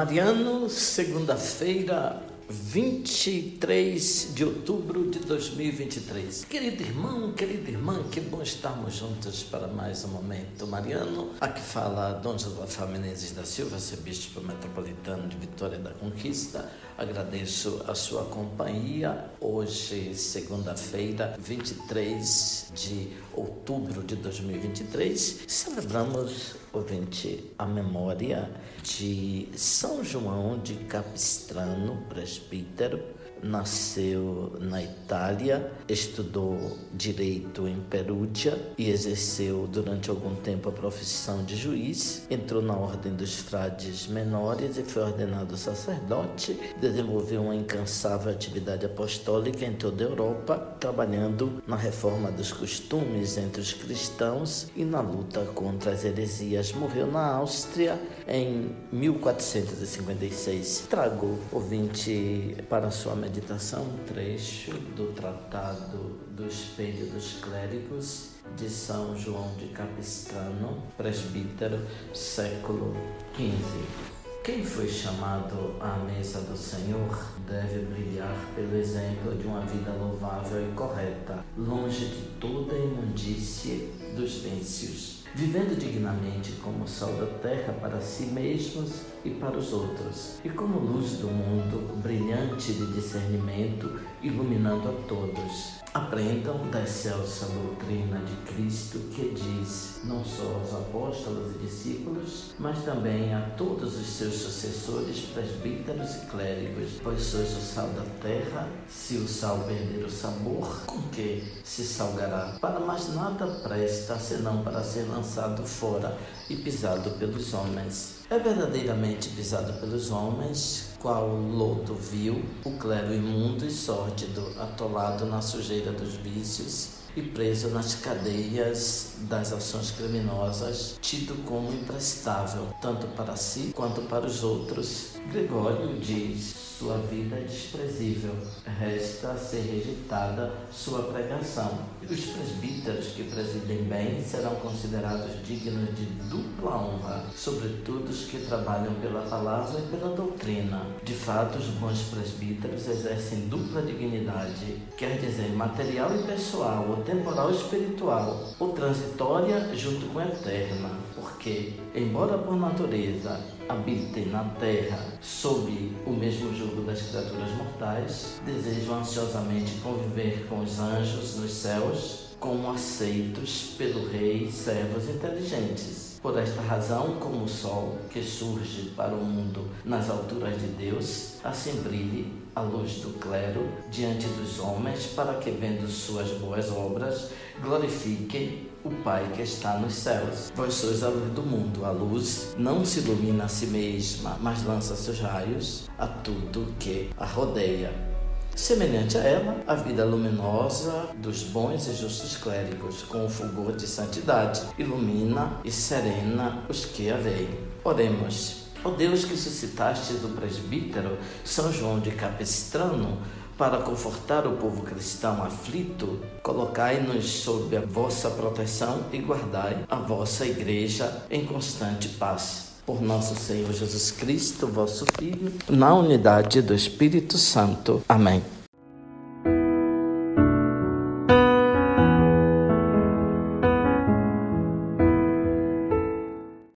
Mariano, segunda-feira, 23 de outubro de 2023. Querido irmão, querida irmã, que bom estarmos juntos para mais um momento. Mariano, aqui fala Dom José Menezes da Silva, arcebispo metropolitano de Vitória da Conquista. Agradeço a sua companhia. Hoje, segunda-feira, 23 de outubro de 2023, celebramos, ouvinte, a memória de São João de Capistrano, presbítero, speak that nasceu na Itália, estudou direito em Perúdia e exerceu durante algum tempo a profissão de juiz. Entrou na ordem dos frades menores e foi ordenado sacerdote. Desenvolveu uma incansável atividade apostólica em toda a Europa, trabalhando na reforma dos costumes entre os cristãos e na luta contra as heresias. Morreu na Áustria em 1456. Trago ouvinte para sua meditação um trecho do Tratado do Espelho dos Clérigos de São João de Capistrano, presbítero, século XV. Quem foi chamado à mesa do Senhor deve brilhar pelo exemplo de uma vida louvável e correta, longe de toda imundície dos vícios vivendo dignamente como sal da terra para si mesmos e para os outros, e como luz do mundo, de discernimento, iluminando a todos. Aprendam da excelsa doutrina de Cristo que diz não só aos apóstolos e discípulos, mas também a todos os seus sucessores, presbíteros e clérigos, pois sois o sal da terra, se o sal perder o sabor, com que se salgará? Para mais nada presta senão para ser lançado fora e pisado pelos homens. É verdadeiramente pisado pelos homens, qual lodo vil, o clero imundo e sórdido, atolado na sujeira dos vícios e preso nas cadeias das ações criminosas, tido como imprestável, tanto para si quanto para os outros. Gregório diz sua vida é desprezível, resta ser rejeitada sua pregação. Os presbíteros que presidem bem serão considerados dignos de dupla honra, sobretudo os que trabalham pela palavra e pela doutrina. De fato, os bons presbíteros exercem dupla dignidade, quer dizer, material e pessoal, temporal espiritual, ou transitória junto com a eterna, porque, embora por natureza habitem na terra sob o mesmo jugo das criaturas mortais, desejam ansiosamente conviver com os anjos nos céus, como aceitos pelo Rei servos inteligentes. Por esta razão, como o sol que surge para o mundo nas alturas de Deus, assim brilhe a luz do clero diante dos homens, para que, vendo suas boas obras, glorifiquem o Pai que está nos céus. Vós sois a luz do mundo. A luz não se ilumina a si mesma, mas lança seus raios a tudo que a rodeia. Semelhante a ela, a vida luminosa dos bons e justos clérigos, com o fulgor de santidade, ilumina e serena os que a veem. Oremos. Ó Deus que suscitaste do presbítero São João de Capistrano, para confortar o povo cristão aflito, colocai-nos sob a vossa proteção e guardai a vossa igreja em constante paz. Por nosso Senhor Jesus Cristo, vosso Filho, na unidade do Espírito Santo. Amém.